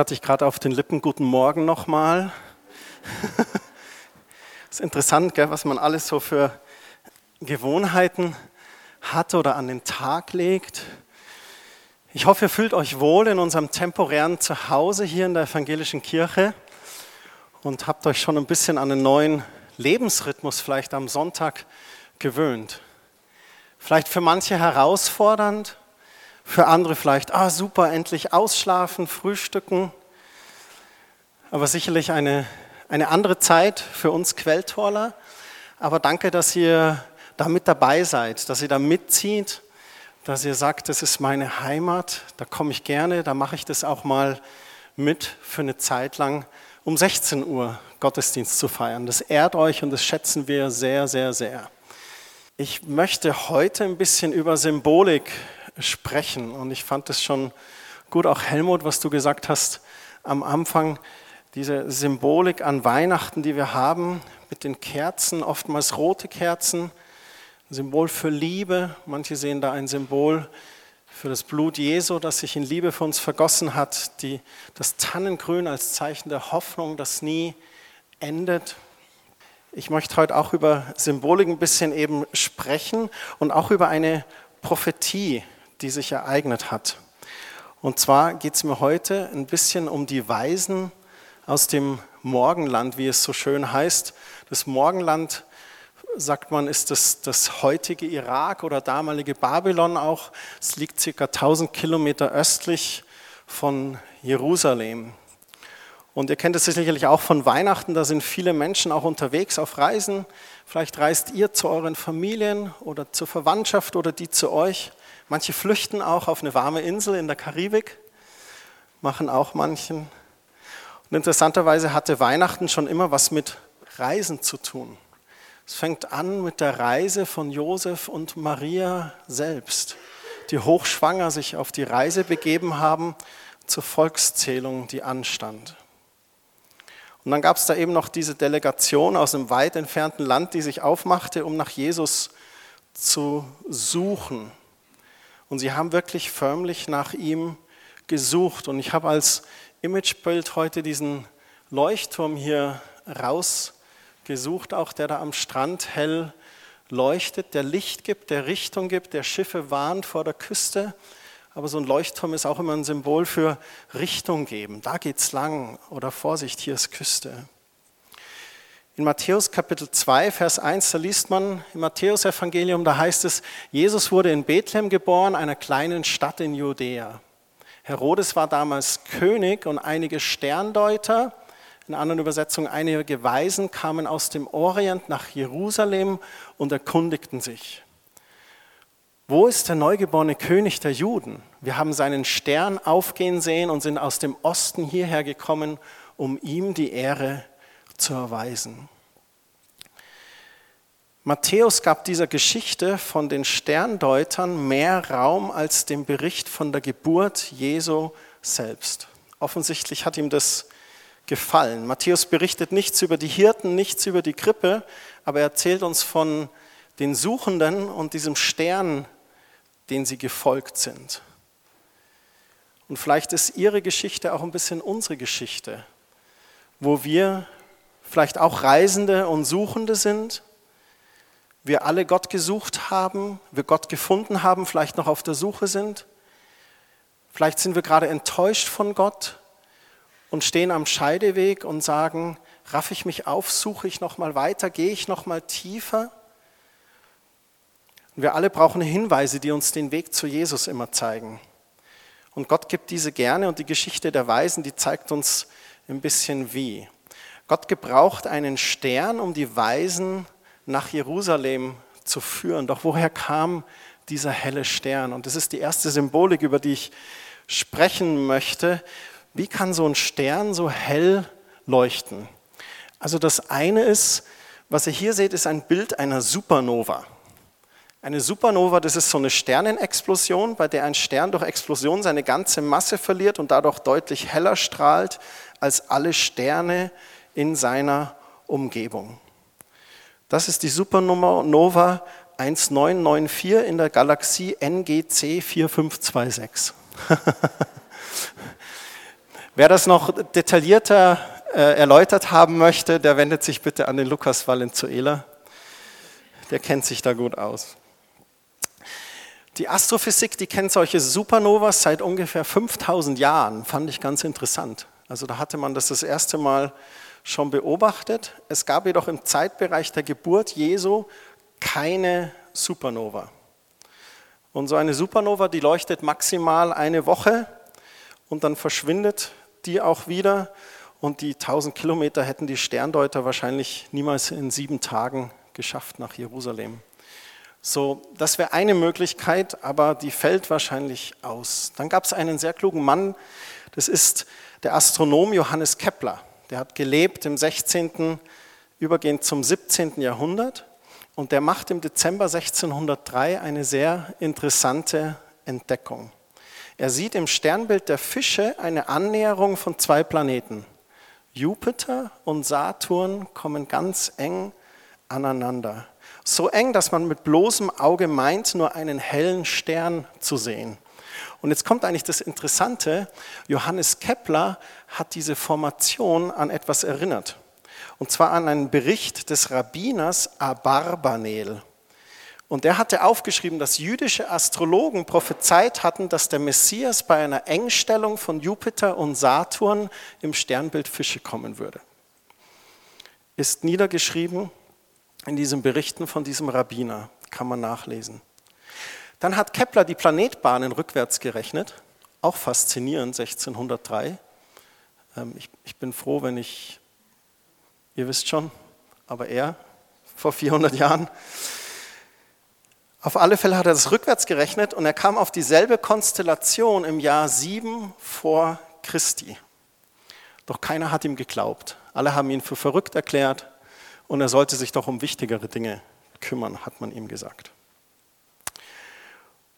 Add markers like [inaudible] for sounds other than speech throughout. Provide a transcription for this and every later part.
hatte ich gerade auf den Lippen, guten Morgen nochmal. [laughs] Ist interessant, gell, was man alles so für Gewohnheiten hat oder an den Tag legt. Ich hoffe, ihr fühlt euch wohl in unserem temporären Zuhause hier in der evangelischen Kirche und habt euch schon ein bisschen an einen neuen Lebensrhythmus vielleicht am Sonntag gewöhnt. Vielleicht für manche herausfordernd, für andere vielleicht, ah super, endlich ausschlafen, frühstücken. Aber sicherlich eine, eine andere Zeit für uns Quelltorler. Aber danke, dass ihr da mit dabei seid, dass ihr da mitzieht, dass ihr sagt, das ist meine Heimat, da komme ich gerne, da mache ich das auch mal mit für eine Zeit lang, um 16 Uhr Gottesdienst zu feiern. Das ehrt euch und das schätzen wir sehr, sehr, sehr. Ich möchte heute ein bisschen über Symbolik sprechen und ich fand es schon gut, auch Helmut, was du gesagt hast am Anfang, diese Symbolik an Weihnachten, die wir haben, mit den Kerzen, oftmals rote Kerzen, ein Symbol für Liebe. Manche sehen da ein Symbol für das Blut Jesu, das sich in Liebe für uns vergossen hat. Die, das Tannengrün als Zeichen der Hoffnung, das nie endet. Ich möchte heute auch über Symbolik ein bisschen eben sprechen und auch über eine Prophetie, die sich ereignet hat. Und zwar geht es mir heute ein bisschen um die Weisen aus dem Morgenland, wie es so schön heißt. Das Morgenland, sagt man, ist das, das heutige Irak oder damalige Babylon auch. Es liegt circa 1000 Kilometer östlich von Jerusalem. Und ihr kennt es sicherlich auch von Weihnachten, da sind viele Menschen auch unterwegs auf Reisen. Vielleicht reist ihr zu euren Familien oder zur Verwandtschaft oder die zu euch. Manche flüchten auch auf eine warme Insel in der Karibik, machen auch manchen. Und interessanterweise hatte Weihnachten schon immer was mit Reisen zu tun. Es fängt an mit der Reise von Josef und Maria selbst, die hochschwanger sich auf die Reise begeben haben zur Volkszählung, die anstand. Und dann gab es da eben noch diese Delegation aus einem weit entfernten Land, die sich aufmachte, um nach Jesus zu suchen. Und sie haben wirklich förmlich nach ihm gesucht. Und ich habe als Imagebild heute diesen Leuchtturm hier rausgesucht, auch der da am Strand hell leuchtet, der Licht gibt, der Richtung gibt, der Schiffe warnt vor der Küste. Aber so ein Leuchtturm ist auch immer ein Symbol für Richtung geben. Da geht's lang oder Vorsicht, hier ist Küste. In Matthäus Kapitel 2, Vers 1, da liest man im Matthäus-Evangelium, da heißt es, Jesus wurde in Bethlehem geboren, einer kleinen Stadt in Judäa. Herodes war damals König und einige Sterndeuter, in anderen Übersetzungen einige Weisen, kamen aus dem Orient nach Jerusalem und erkundigten sich. Wo ist der neugeborene König der Juden? Wir haben seinen Stern aufgehen sehen und sind aus dem Osten hierher gekommen, um ihm die Ehre zu erweisen. Matthäus gab dieser Geschichte von den Sterndeutern mehr Raum als dem Bericht von der Geburt Jesu selbst. Offensichtlich hat ihm das gefallen. Matthäus berichtet nichts über die Hirten, nichts über die Krippe, aber er erzählt uns von den Suchenden und diesem Stern, den sie gefolgt sind. Und vielleicht ist ihre Geschichte auch ein bisschen unsere Geschichte, wo wir vielleicht auch Reisende und Suchende sind, wir alle Gott gesucht haben, wir Gott gefunden haben, vielleicht noch auf der Suche sind. Vielleicht sind wir gerade enttäuscht von Gott und stehen am Scheideweg und sagen, raff ich mich auf, suche ich noch mal weiter, gehe ich noch mal tiefer? Und wir alle brauchen Hinweise, die uns den Weg zu Jesus immer zeigen. Und Gott gibt diese gerne und die Geschichte der Weisen, die zeigt uns ein bisschen wie. Gott gebraucht einen Stern, um die Weisen nach Jerusalem zu führen. Doch woher kam dieser helle Stern? Und das ist die erste Symbolik, über die ich sprechen möchte. Wie kann so ein Stern so hell leuchten? Also das eine ist, was ihr hier seht, ist ein Bild einer Supernova. Eine Supernova, das ist so eine Sternenexplosion, bei der ein Stern durch Explosion seine ganze Masse verliert und dadurch deutlich heller strahlt als alle Sterne in seiner Umgebung. Das ist die Supernova 1994 in der Galaxie NGC 4526. [laughs] Wer das noch detaillierter äh, erläutert haben möchte, der wendet sich bitte an den Lukas Valenzuela. Der kennt sich da gut aus. Die Astrophysik, die kennt solche Supernovas seit ungefähr 5000 Jahren, fand ich ganz interessant. Also da hatte man das das erste Mal schon beobachtet. Es gab jedoch im Zeitbereich der Geburt Jesu keine Supernova. Und so eine Supernova, die leuchtet maximal eine Woche und dann verschwindet die auch wieder. Und die 1000 Kilometer hätten die Sterndeuter wahrscheinlich niemals in sieben Tagen geschafft nach Jerusalem. So, das wäre eine Möglichkeit, aber die fällt wahrscheinlich aus. Dann gab es einen sehr klugen Mann, das ist der Astronom Johannes Kepler. Der hat gelebt im 16., übergehend zum 17. Jahrhundert und der macht im Dezember 1603 eine sehr interessante Entdeckung. Er sieht im Sternbild der Fische eine Annäherung von zwei Planeten. Jupiter und Saturn kommen ganz eng aneinander. So eng, dass man mit bloßem Auge meint, nur einen hellen Stern zu sehen. Und jetzt kommt eigentlich das Interessante, Johannes Kepler hat diese Formation an etwas erinnert. Und zwar an einen Bericht des Rabbiners Abarbanel. Und der hatte aufgeschrieben, dass jüdische Astrologen prophezeit hatten, dass der Messias bei einer Engstellung von Jupiter und Saturn im Sternbild Fische kommen würde. Ist niedergeschrieben in diesen Berichten von diesem Rabbiner, kann man nachlesen. Dann hat Kepler die Planetbahnen rückwärts gerechnet, auch faszinierend, 1603. Ähm, ich, ich bin froh, wenn ich, ihr wisst schon, aber er vor 400 Jahren. Auf alle Fälle hat er das rückwärts gerechnet und er kam auf dieselbe Konstellation im Jahr 7 vor Christi. Doch keiner hat ihm geglaubt. Alle haben ihn für verrückt erklärt und er sollte sich doch um wichtigere Dinge kümmern, hat man ihm gesagt.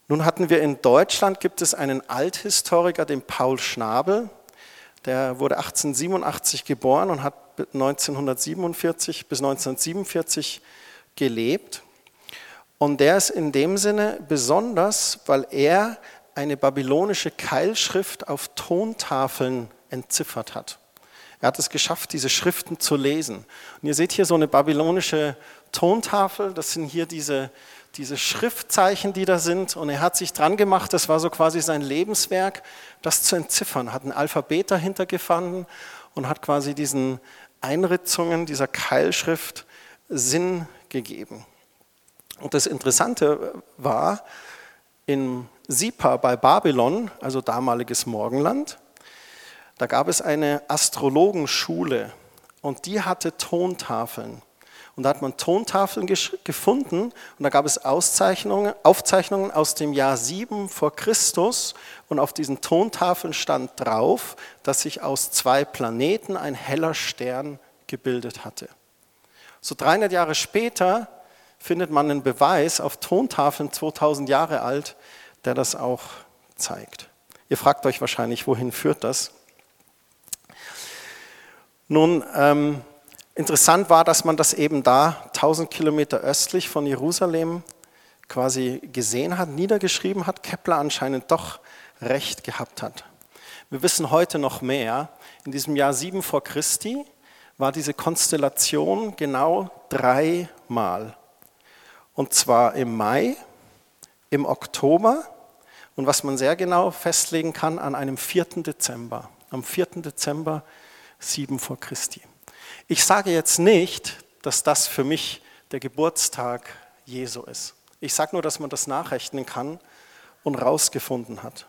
Nun hatten wir in Deutschland, gibt es einen Althistoriker, den Paul Schnabel, der wurde 1887 geboren und hat 1947 bis 1947 gelebt. Und der ist in dem Sinne besonders, weil er eine babylonische Keilschrift auf Tontafeln entziffert hat. Er hat es geschafft, diese Schriften zu lesen. Und ihr seht hier so eine babylonische Tontafel, das sind hier diese, diese Schriftzeichen, die da sind. Und er hat sich dran gemacht, das war so quasi sein Lebenswerk, das zu entziffern, hat ein Alphabet dahinter gefunden und hat quasi diesen Einritzungen dieser Keilschrift Sinn gegeben. Und das Interessante war, in Sipa bei Babylon, also damaliges Morgenland, da gab es eine Astrologenschule und die hatte Tontafeln. Und da hat man Tontafeln gefunden und da gab es Auszeichnungen, Aufzeichnungen aus dem Jahr 7 vor Christus und auf diesen Tontafeln stand drauf, dass sich aus zwei Planeten ein heller Stern gebildet hatte. So 300 Jahre später findet man einen Beweis auf Tontafeln 2000 Jahre alt, der das auch zeigt. Ihr fragt euch wahrscheinlich, wohin führt das? Nun, ähm, interessant war, dass man das eben da 1000 Kilometer östlich von Jerusalem quasi gesehen hat, niedergeschrieben hat, Kepler anscheinend doch recht gehabt hat. Wir wissen heute noch mehr. In diesem Jahr 7 vor Christi war diese Konstellation genau dreimal. Und zwar im Mai, im Oktober und was man sehr genau festlegen kann, an einem 4. Dezember. Am 4. Dezember 7 vor Christi. Ich sage jetzt nicht, dass das für mich der Geburtstag Jesu ist. Ich sage nur, dass man das nachrechnen kann und rausgefunden hat.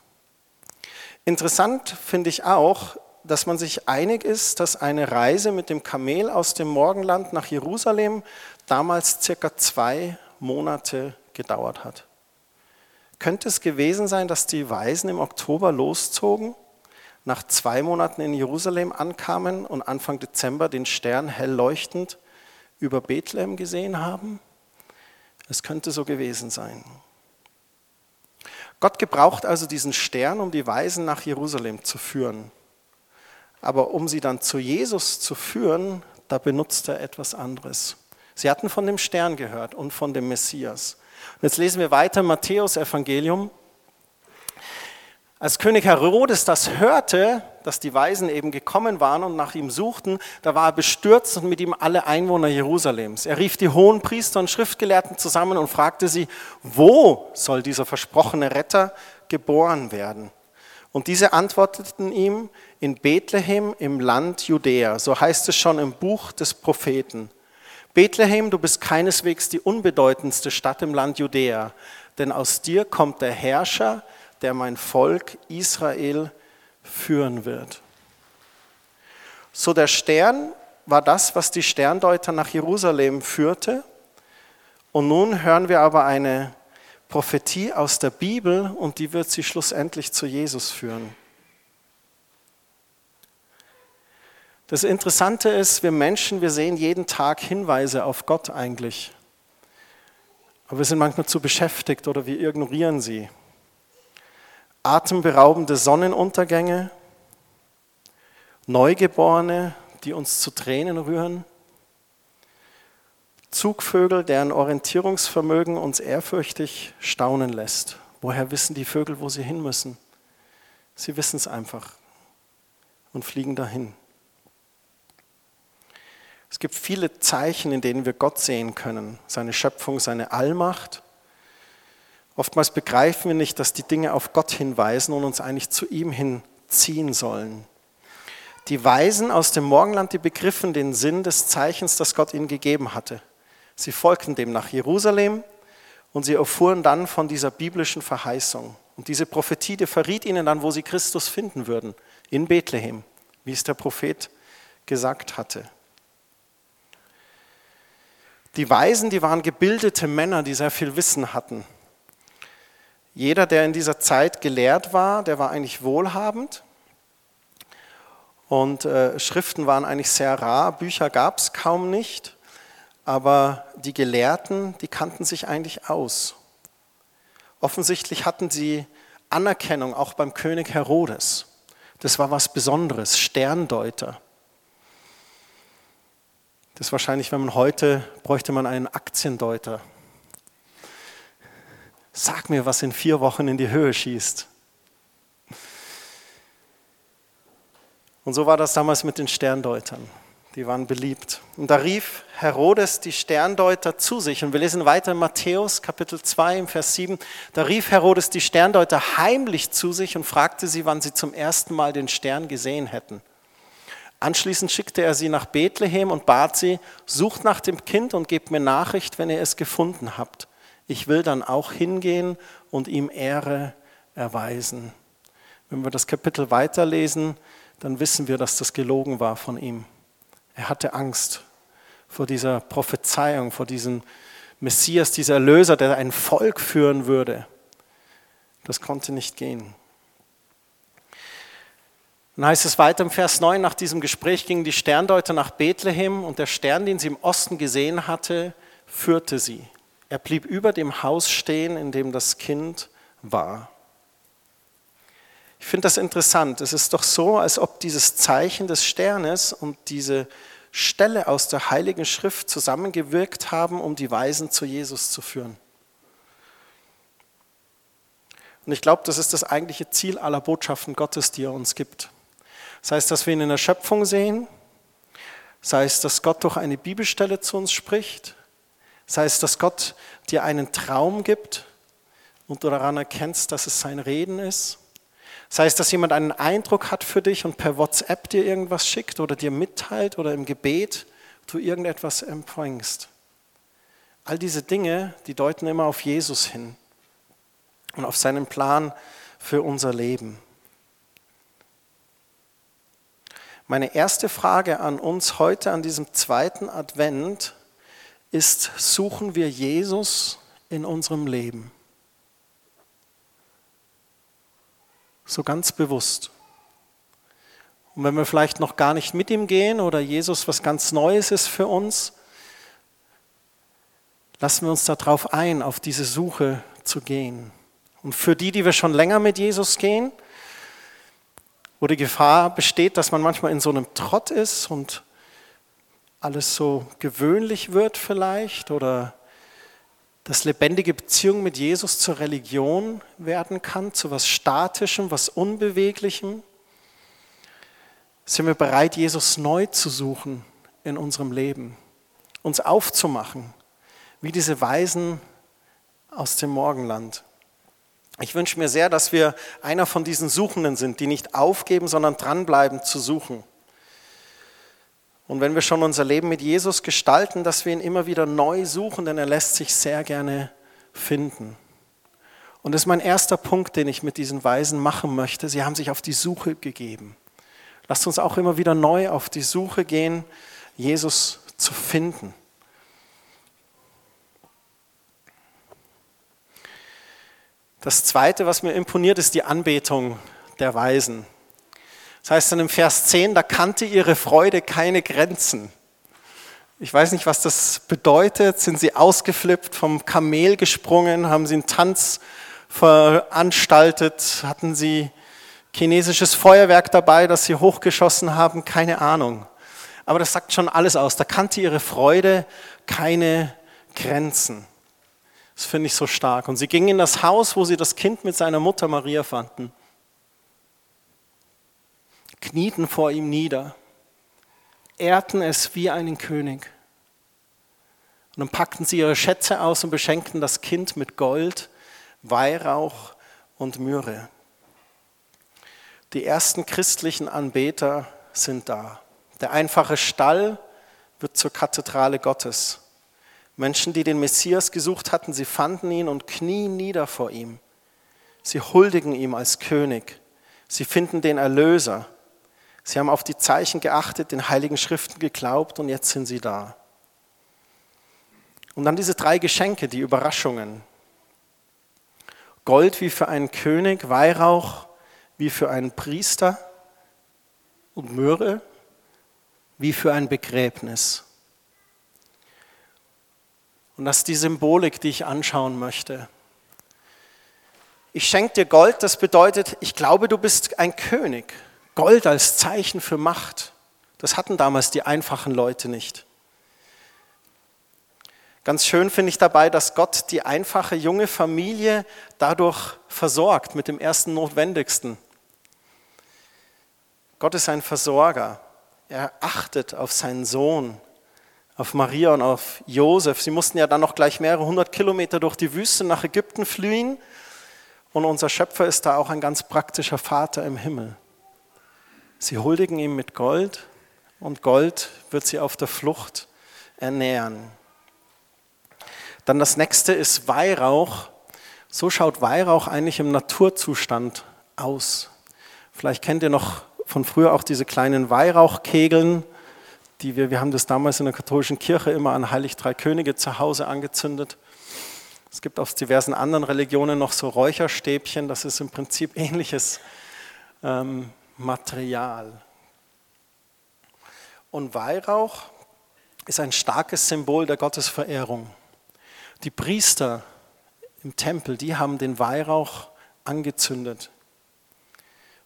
Interessant finde ich auch, dass man sich einig ist, dass eine Reise mit dem Kamel aus dem Morgenland nach Jerusalem damals circa zwei Monate gedauert hat. Könnte es gewesen sein, dass die Weisen im Oktober loszogen nach zwei Monaten in Jerusalem ankamen und Anfang Dezember den Stern hell leuchtend über Bethlehem gesehen haben? Es könnte so gewesen sein. Gott gebraucht also diesen Stern, um die Weisen nach Jerusalem zu führen. Aber um sie dann zu Jesus zu führen, da benutzt er etwas anderes. Sie hatten von dem Stern gehört und von dem Messias. Und jetzt lesen wir weiter Matthäus Evangelium Als König Herodes das hörte, dass die Weisen eben gekommen waren und nach ihm suchten, da war er bestürzt und mit ihm alle Einwohner Jerusalems. Er rief die hohen Priester und Schriftgelehrten zusammen und fragte sie, wo soll dieser versprochene Retter geboren werden? Und diese antworteten ihm in Bethlehem im Land Judäa. So heißt es schon im Buch des Propheten. Bethlehem, du bist keineswegs die unbedeutendste Stadt im Land Judäa, denn aus dir kommt der Herrscher, der mein Volk Israel führen wird. So der Stern war das, was die Sterndeuter nach Jerusalem führte. Und nun hören wir aber eine Prophetie aus der Bibel und die wird sie schlussendlich zu Jesus führen. Das Interessante ist, wir Menschen, wir sehen jeden Tag Hinweise auf Gott eigentlich. Aber wir sind manchmal zu beschäftigt oder wir ignorieren sie atemberaubende Sonnenuntergänge, Neugeborene, die uns zu Tränen rühren, Zugvögel, deren Orientierungsvermögen uns ehrfürchtig staunen lässt. Woher wissen die Vögel, wo sie hin müssen? Sie wissen es einfach und fliegen dahin. Es gibt viele Zeichen, in denen wir Gott sehen können. Seine Schöpfung, seine Allmacht, Oftmals begreifen wir nicht, dass die Dinge auf Gott hinweisen und uns eigentlich zu ihm hinziehen sollen. Die Weisen aus dem Morgenland, die begriffen den Sinn des Zeichens, das Gott ihnen gegeben hatte. Sie folgten dem nach Jerusalem und sie erfuhren dann von dieser biblischen Verheißung. Und diese Prophetie, die verriet ihnen dann, wo sie Christus finden würden, in Bethlehem, wie es der Prophet gesagt hatte. Die Weisen, die waren gebildete Männer, die sehr viel Wissen hatten. Jeder, der in dieser Zeit gelehrt war, der war eigentlich wohlhabend. Und äh, Schriften waren eigentlich sehr rar, Bücher gab es kaum nicht, aber die Gelehrten, die kannten sich eigentlich aus. Offensichtlich hatten sie Anerkennung auch beim König Herodes. Das war was Besonderes, Sterndeuter. Das ist wahrscheinlich, wenn man heute bräuchte man einen Aktiendeuter Sag mir, was in vier Wochen in die Höhe schießt. Und so war das damals mit den Sterndeutern. Die waren beliebt. Und da rief Herodes die Sterndeuter zu sich. Und wir lesen weiter in Matthäus Kapitel 2 im Vers 7. Da rief Herodes die Sterndeuter heimlich zu sich und fragte sie, wann sie zum ersten Mal den Stern gesehen hätten. Anschließend schickte er sie nach Bethlehem und bat sie, sucht nach dem Kind und gebt mir Nachricht, wenn ihr es gefunden habt. Ich will dann auch hingehen und ihm Ehre erweisen. Wenn wir das Kapitel weiterlesen, dann wissen wir, dass das gelogen war von ihm. Er hatte Angst vor dieser Prophezeiung, vor diesem Messias, dieser Erlöser, der ein Volk führen würde. Das konnte nicht gehen. Dann heißt es weiter im Vers 9, nach diesem Gespräch gingen die Sterndeuter nach Bethlehem und der Stern, den sie im Osten gesehen hatte, führte sie. Er blieb über dem Haus stehen, in dem das Kind war. Ich finde das interessant. Es ist doch so, als ob dieses Zeichen des Sternes und diese Stelle aus der Heiligen Schrift zusammengewirkt haben, um die Weisen zu Jesus zu führen. Und ich glaube, das ist das eigentliche Ziel aller Botschaften Gottes, die er uns gibt. Sei es, dass wir ihn in der Schöpfung sehen, sei es, dass Gott durch eine Bibelstelle zu uns spricht, Sei es, dass Gott dir einen Traum gibt und du daran erkennst, dass es sein Reden ist. Sei es, dass jemand einen Eindruck hat für dich und per WhatsApp dir irgendwas schickt oder dir mitteilt oder im Gebet du irgendetwas empfängst. All diese Dinge, die deuten immer auf Jesus hin und auf seinen Plan für unser Leben. Meine erste Frage an uns heute an diesem zweiten Advent ist, suchen wir Jesus in unserem Leben. So ganz bewusst. Und wenn wir vielleicht noch gar nicht mit ihm gehen oder Jesus was ganz Neues ist für uns, lassen wir uns darauf ein, auf diese Suche zu gehen. Und für die, die wir schon länger mit Jesus gehen, wo die Gefahr besteht, dass man manchmal in so einem Trott ist und alles so gewöhnlich wird vielleicht oder dass lebendige Beziehung mit Jesus zur Religion werden kann, zu was Statischem, was Unbeweglichem? Sind wir bereit, Jesus neu zu suchen in unserem Leben, uns aufzumachen, wie diese Weisen aus dem Morgenland? Ich wünsche mir sehr, dass wir einer von diesen Suchenden sind, die nicht aufgeben, sondern dranbleiben zu suchen. Und wenn wir schon unser Leben mit Jesus gestalten, dass wir ihn immer wieder neu suchen, denn er lässt sich sehr gerne finden. Und das ist mein erster Punkt, den ich mit diesen Weisen machen möchte. Sie haben sich auf die Suche gegeben. Lasst uns auch immer wieder neu auf die Suche gehen, Jesus zu finden. Das Zweite, was mir imponiert, ist die Anbetung der Weisen. Das heißt dann im Vers 10, da kannte ihre Freude keine Grenzen. Ich weiß nicht, was das bedeutet. Sind sie ausgeflippt, vom Kamel gesprungen? Haben sie einen Tanz veranstaltet? Hatten sie chinesisches Feuerwerk dabei, das sie hochgeschossen haben? Keine Ahnung. Aber das sagt schon alles aus. Da kannte ihre Freude keine Grenzen. Das finde ich so stark. Und sie gingen in das Haus, wo sie das Kind mit seiner Mutter Maria fanden knieten vor ihm nieder, ehrten es wie einen König. Und dann packten sie ihre Schätze aus und beschenkten das Kind mit Gold, Weihrauch und Myrrhe. Die ersten christlichen Anbeter sind da. Der einfache Stall wird zur Kathedrale Gottes. Menschen, die den Messias gesucht hatten, sie fanden ihn und knien nieder vor ihm. Sie huldigen ihm als König. Sie finden den Erlöser. Sie haben auf die Zeichen geachtet, den heiligen Schriften geglaubt und jetzt sind sie da. Und dann diese drei Geschenke, die Überraschungen. Gold wie für einen König, Weihrauch wie für einen Priester und Myrrhe wie für ein Begräbnis. Und das ist die Symbolik, die ich anschauen möchte. Ich schenke dir Gold, das bedeutet, ich glaube, du bist ein König. Gold als Zeichen für Macht, das hatten damals die einfachen Leute nicht. Ganz schön finde ich dabei, dass Gott die einfache junge Familie dadurch versorgt mit dem ersten Notwendigsten. Gott ist ein Versorger. Er achtet auf seinen Sohn, auf Maria und auf Josef. Sie mussten ja dann noch gleich mehrere hundert Kilometer durch die Wüste nach Ägypten fliehen. Und unser Schöpfer ist da auch ein ganz praktischer Vater im Himmel. Sie huldigen ihm mit Gold und Gold wird sie auf der Flucht ernähren. Dann das nächste ist Weihrauch. So schaut Weihrauch eigentlich im Naturzustand aus. Vielleicht kennt ihr noch von früher auch diese kleinen Weihrauchkegeln, die wir, wir haben das damals in der katholischen Kirche immer an Heilig Drei Könige zu Hause angezündet. Es gibt aus diversen anderen Religionen noch so Räucherstäbchen, das ist im Prinzip ähnliches ähm, Material. Und Weihrauch ist ein starkes Symbol der Gottesverehrung. Die Priester im Tempel, die haben den Weihrauch angezündet.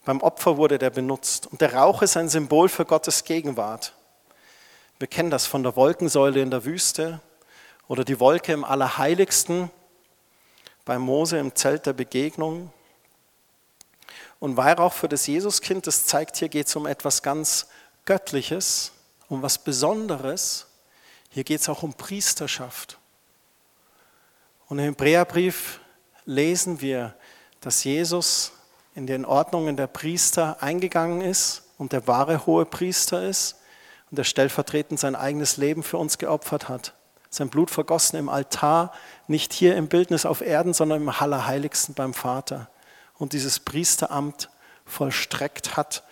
Beim Opfer wurde der benutzt. Und der Rauch ist ein Symbol für Gottes Gegenwart. Wir kennen das von der Wolkensäule in der Wüste oder die Wolke im Allerheiligsten bei Mose im Zelt der Begegnung. Und Weihrauch für das Jesuskind, das zeigt, hier geht es um etwas ganz Göttliches, um was Besonderes. Hier geht es auch um Priesterschaft. Und im Hebräerbrief lesen wir, dass Jesus in den Ordnungen der Priester eingegangen ist und der wahre hohe Priester ist und der stellvertretend sein eigenes Leben für uns geopfert hat. Sein Blut vergossen im Altar, nicht hier im Bildnis auf Erden, sondern im Allerheiligsten beim Vater und dieses Priesteramt vollstreckt hat,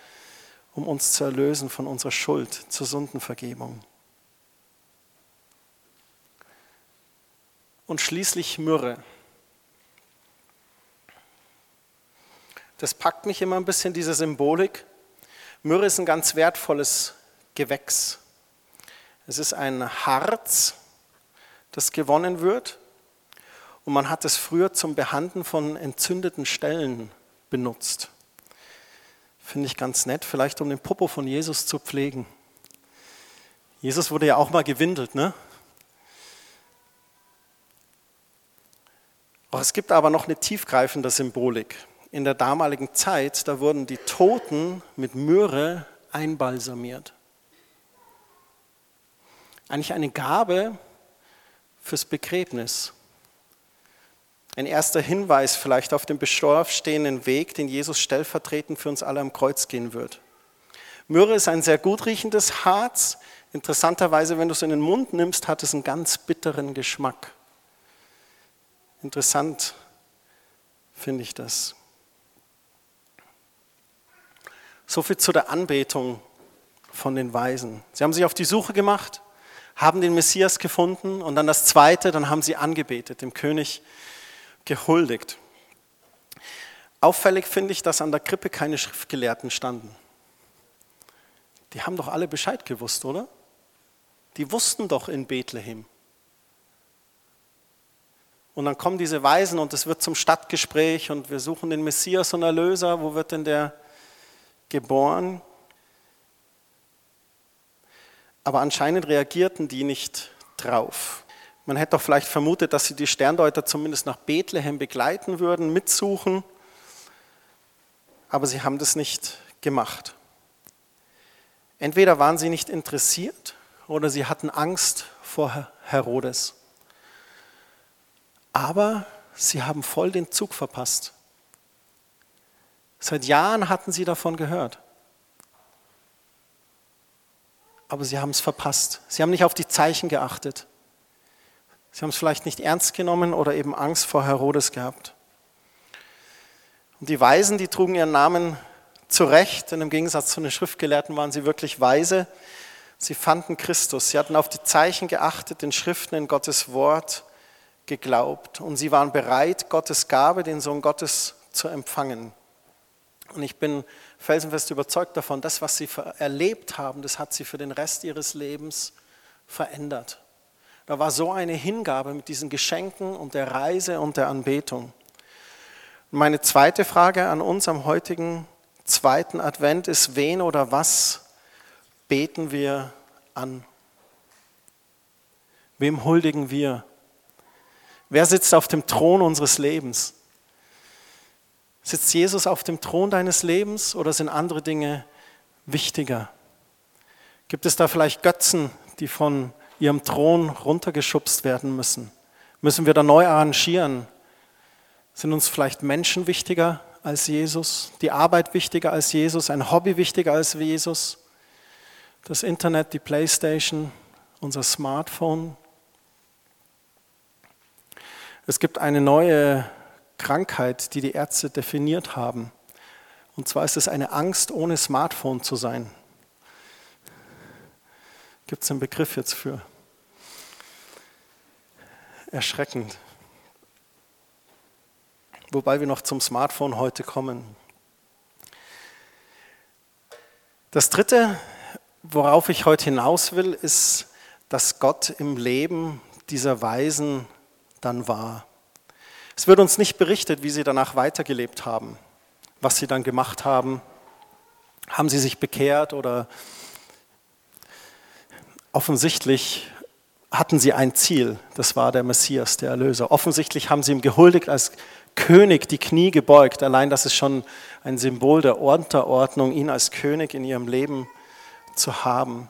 um uns zu erlösen von unserer Schuld zur Sündenvergebung. Und schließlich Myrrhe. Das packt mich immer ein bisschen, diese Symbolik. Myrrhe ist ein ganz wertvolles Gewächs. Es ist ein Harz, das gewonnen wird und man hat es früher zum Behandeln von entzündeten Stellen benutzt. Finde ich ganz nett, vielleicht um den Popo von Jesus zu pflegen. Jesus wurde ja auch mal gewindelt, ne? Auch es gibt aber noch eine tiefgreifende Symbolik. In der damaligen Zeit, da wurden die Toten mit Myrrhe einbalsamiert. Eigentlich eine Gabe fürs Begräbnis. Ein erster Hinweis vielleicht auf den bevorstehenden Weg, den Jesus stellvertretend für uns alle am Kreuz gehen wird. Myrrhe ist ein sehr gut riechendes Harz. Interessanterweise, wenn du es in den Mund nimmst, hat es einen ganz bitteren Geschmack. Interessant finde ich das. So viel zu der Anbetung von den Weisen. Sie haben sich auf die Suche gemacht, haben den Messias gefunden und dann das Zweite, dann haben sie angebetet, dem König gehuldigt. Auffällig finde ich, dass an der Krippe keine Schriftgelehrten standen. Die haben doch alle Bescheid gewusst, oder? Die wussten doch in Bethlehem. Und dann kommen diese Weisen und es wird zum Stadtgespräch und wir suchen den Messias und Erlöser. Wo wird denn der geboren? Aber anscheinend reagierten die nicht drauf. Man hätte doch vielleicht vermutet, dass sie die Sterndeuter zumindest nach Bethlehem begleiten würden, mitsuchen. Aber sie haben das nicht gemacht. Entweder waren sie nicht interessiert oder sie hatten Angst vor Herodes. Aber sie haben voll den Zug verpasst. Seit Jahren hatten sie davon gehört. Aber sie haben es verpasst. Sie haben nicht auf die Zeichen geachtet. Sie haben es vielleicht nicht ernst genommen oder eben Angst vor Herodes gehabt. Und die Weisen, die trugen ihren Namen zu Recht, denn im Gegensatz zu den Schriftgelehrten waren sie wirklich weise. Sie fanden Christus. Sie hatten auf die Zeichen geachtet, den Schriften in Gottes Wort geglaubt. Und sie waren bereit, Gottes Gabe, den Sohn Gottes, zu empfangen. Und ich bin felsenfest überzeugt davon, das, was sie erlebt haben, das hat sie für den Rest ihres Lebens verändert. Da war so eine Hingabe mit diesen Geschenken und der Reise und der Anbetung. Meine zweite Frage an uns am heutigen zweiten Advent ist, wen oder was beten wir an? Wem huldigen wir? Wer sitzt auf dem Thron unseres Lebens? Sitzt Jesus auf dem Thron deines Lebens oder sind andere Dinge wichtiger? Gibt es da vielleicht Götzen, die von ihrem Thron runtergeschubst werden müssen? Müssen wir da neu arrangieren? Sind uns vielleicht Menschen wichtiger als Jesus? Die Arbeit wichtiger als Jesus? Ein Hobby wichtiger als Jesus? Das Internet, die Playstation, unser Smartphone? Es gibt eine neue Krankheit, die die Ärzte definiert haben. Und zwar ist es eine Angst, ohne Smartphone zu sein. Gibt es einen Begriff jetzt für? Erschreckend. Wobei wir noch zum Smartphone heute kommen. Das Dritte, worauf ich heute hinaus will, ist, dass Gott im Leben dieser Weisen dann war. Es wird uns nicht berichtet, wie sie danach weitergelebt haben, was sie dann gemacht haben. Haben sie sich bekehrt oder offensichtlich hatten sie ein Ziel, das war der Messias, der Erlöser. Offensichtlich haben sie ihm gehuldigt als König die Knie gebeugt. Allein das ist schon ein Symbol der Unterordnung, ihn als König in ihrem Leben zu haben.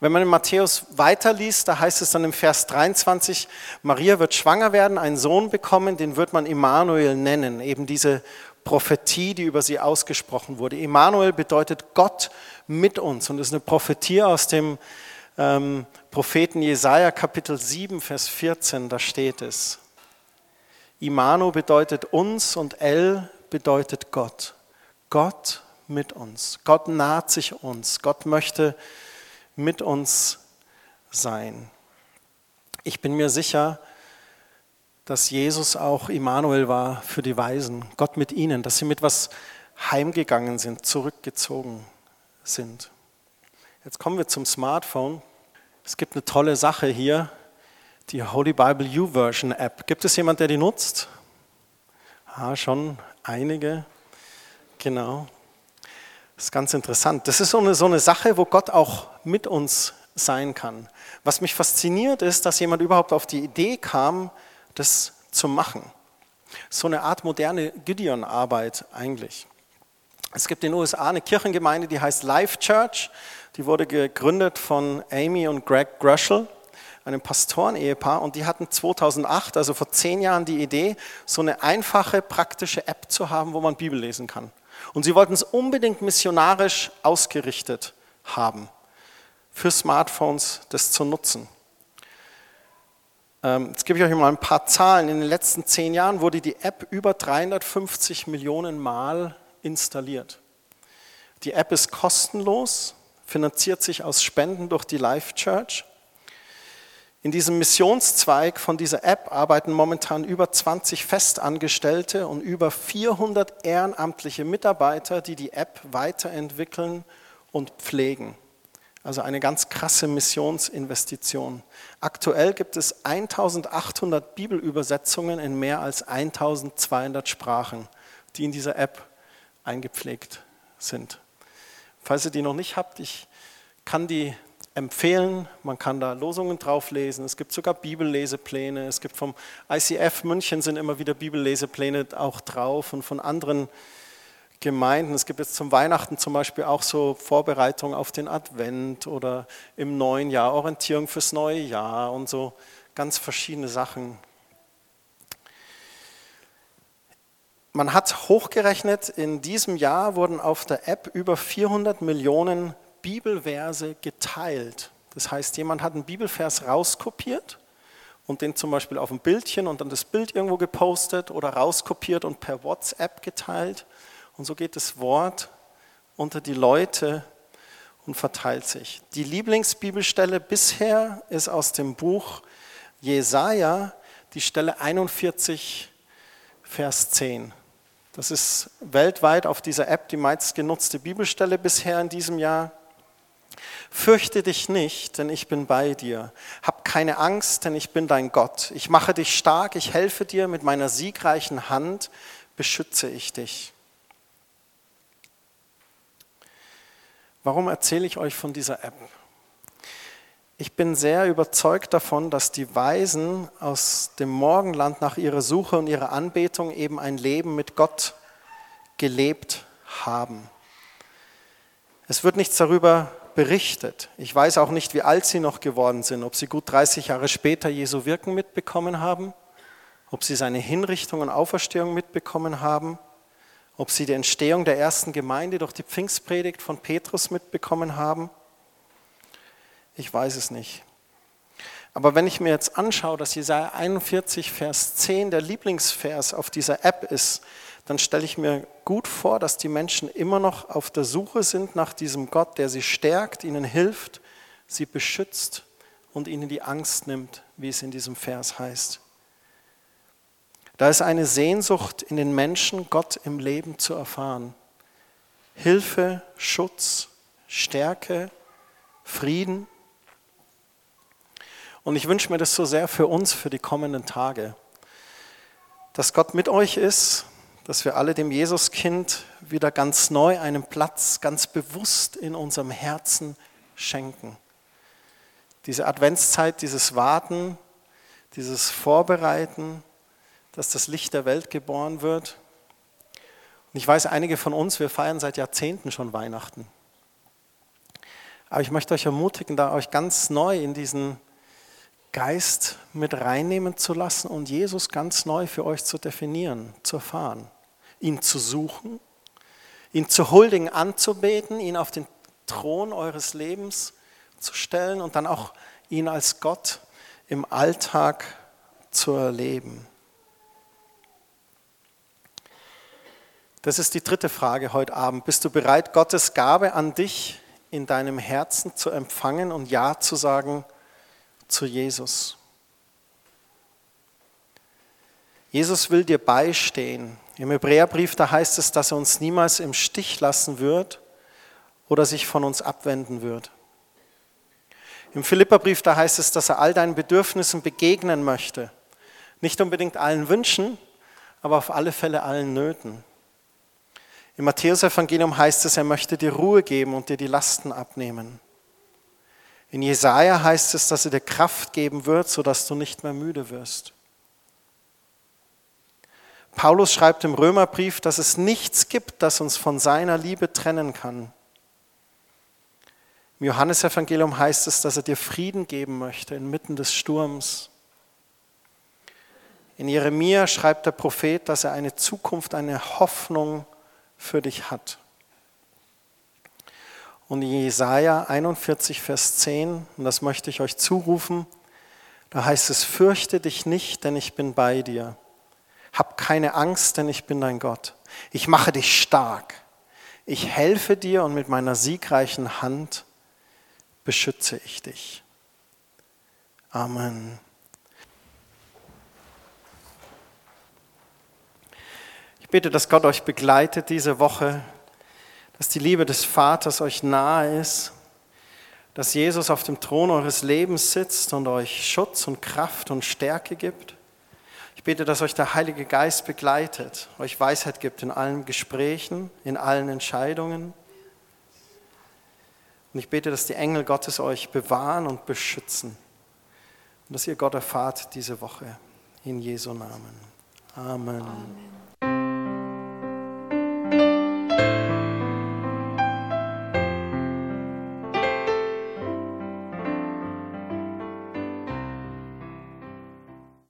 Wenn man in Matthäus weiterliest, da heißt es dann im Vers 23, Maria wird schwanger werden, einen Sohn bekommen, den wird man Immanuel nennen, eben diese Prophetie, die über sie ausgesprochen wurde. Immanuel bedeutet Gott mit uns und ist eine Prophetie aus dem ähm, Propheten Jesaja Kapitel 7, Vers 14, da steht es. Imano bedeutet uns und El bedeutet Gott. Gott mit uns. Gott naht sich uns. Gott möchte mit uns sein. Ich bin mir sicher, dass Jesus auch Immanuel war für die Weisen, Gott mit ihnen, dass sie mit was heimgegangen sind, zurückgezogen sind. Jetzt kommen wir zum Smartphone. Es gibt eine tolle Sache hier, die Holy Bible U-Version App. Gibt es jemand, der die nutzt? Ah, schon einige. Genau. Das ist ganz interessant. Das ist so eine, so eine Sache, wo Gott auch mit uns sein kann. Was mich fasziniert ist, dass jemand überhaupt auf die Idee kam, das zu machen. So eine Art moderne Gideon-Arbeit eigentlich. Es gibt in den USA eine Kirchengemeinde, die heißt Life Church. Die wurde gegründet von Amy und Greg Grushel, einem Pastoren-Ehepaar. Und die hatten 2008, also vor zehn Jahren, die Idee, so eine einfache, praktische App zu haben, wo man Bibel lesen kann. Und sie wollten es unbedingt missionarisch ausgerichtet haben, für Smartphones das zu nutzen. Ähm, jetzt gebe ich euch mal ein paar Zahlen. In den letzten zehn Jahren wurde die App über 350 Millionen Mal installiert. Die App ist kostenlos, finanziert sich aus Spenden durch die Life Church. In diesem Missionszweig von dieser App arbeiten momentan über 20 Festangestellte und über 400 ehrenamtliche Mitarbeiter, die die App weiterentwickeln und pflegen. Also eine ganz krasse Missionsinvestition. Aktuell gibt es 1800 Bibelübersetzungen in mehr als 1200 Sprachen, die in dieser App eingepflegt sind. Falls ihr die noch nicht habt, ich kann die empfehlen. Man kann da Losungen drauf lesen. Es gibt sogar Bibellesepläne. Es gibt vom ICF München sind immer wieder Bibellesepläne auch drauf und von anderen Gemeinden. Es gibt jetzt zum Weihnachten zum Beispiel auch so Vorbereitungen auf den Advent oder im neuen Jahr Orientierung fürs neue Jahr und so ganz verschiedene Sachen. Man hat hochgerechnet, in diesem Jahr wurden auf der App über 400 Millionen Bibelverse geteilt. Das heißt, jemand hat einen Bibelvers rauskopiert und den zum Beispiel auf ein Bildchen und dann das Bild irgendwo gepostet oder rauskopiert und per WhatsApp geteilt. Und so geht das Wort unter die Leute und verteilt sich. Die Lieblingsbibelstelle bisher ist aus dem Buch Jesaja, die Stelle 41, Vers 10. Das ist weltweit auf dieser App die meistgenutzte Bibelstelle bisher in diesem Jahr. Fürchte dich nicht, denn ich bin bei dir. Hab keine Angst, denn ich bin dein Gott. Ich mache dich stark, ich helfe dir, mit meiner siegreichen Hand beschütze ich dich. Warum erzähle ich euch von dieser App? Ich bin sehr überzeugt davon, dass die Weisen aus dem Morgenland nach ihrer Suche und ihrer Anbetung eben ein Leben mit Gott gelebt haben. Es wird nichts darüber berichtet. Ich weiß auch nicht, wie alt sie noch geworden sind, ob sie gut 30 Jahre später Jesu Wirken mitbekommen haben, ob sie seine Hinrichtung und Auferstehung mitbekommen haben, ob sie die Entstehung der ersten Gemeinde durch die Pfingstpredigt von Petrus mitbekommen haben. Ich weiß es nicht. Aber wenn ich mir jetzt anschaue, dass Jesaja 41, Vers 10 der Lieblingsvers auf dieser App ist, dann stelle ich mir gut vor, dass die Menschen immer noch auf der Suche sind nach diesem Gott, der sie stärkt, ihnen hilft, sie beschützt und ihnen die Angst nimmt, wie es in diesem Vers heißt. Da ist eine Sehnsucht in den Menschen, Gott im Leben zu erfahren. Hilfe, Schutz, Stärke, Frieden. Und ich wünsche mir das so sehr für uns, für die kommenden Tage, dass Gott mit euch ist, dass wir alle dem Jesuskind wieder ganz neu einen Platz, ganz bewusst in unserem Herzen schenken. Diese Adventszeit, dieses Warten, dieses Vorbereiten, dass das Licht der Welt geboren wird. Und ich weiß, einige von uns, wir feiern seit Jahrzehnten schon Weihnachten. Aber ich möchte euch ermutigen, da euch ganz neu in diesen Geist mit reinnehmen zu lassen und Jesus ganz neu für euch zu definieren, zu erfahren, ihn zu suchen, ihn zu huldigen, anzubeten, ihn auf den Thron eures Lebens zu stellen und dann auch ihn als Gott im Alltag zu erleben. Das ist die dritte Frage heute Abend. Bist du bereit, Gottes Gabe an dich in deinem Herzen zu empfangen und Ja zu sagen? zu Jesus. Jesus will dir beistehen. Im Hebräerbrief, da heißt es, dass er uns niemals im Stich lassen wird oder sich von uns abwenden wird. Im Philipperbrief, da heißt es, dass er all deinen Bedürfnissen begegnen möchte. Nicht unbedingt allen Wünschen, aber auf alle Fälle allen Nöten. Im Matthäusevangelium heißt es, er möchte dir Ruhe geben und dir die Lasten abnehmen. In Jesaja heißt es, dass er dir Kraft geben wird, sodass du nicht mehr müde wirst. Paulus schreibt im Römerbrief, dass es nichts gibt, das uns von seiner Liebe trennen kann. Im Johannesevangelium heißt es, dass er dir Frieden geben möchte inmitten des Sturms. In Jeremia schreibt der Prophet, dass er eine Zukunft, eine Hoffnung für dich hat. Und in Jesaja 41, Vers 10, und das möchte ich euch zurufen, da heißt es: Fürchte dich nicht, denn ich bin bei dir. Hab keine Angst, denn ich bin dein Gott. Ich mache dich stark. Ich helfe dir und mit meiner siegreichen Hand beschütze ich dich. Amen. Ich bitte, dass Gott euch begleitet diese Woche, dass die Liebe des Vaters euch nahe ist, dass Jesus auf dem Thron eures Lebens sitzt und euch Schutz und Kraft und Stärke gibt. Ich bitte, dass euch der Heilige Geist begleitet, euch Weisheit gibt in allen Gesprächen, in allen Entscheidungen. Und ich bete, dass die Engel Gottes euch bewahren und beschützen und dass ihr Gott erfahrt diese Woche. In Jesu Namen. Amen. Amen. Thank you.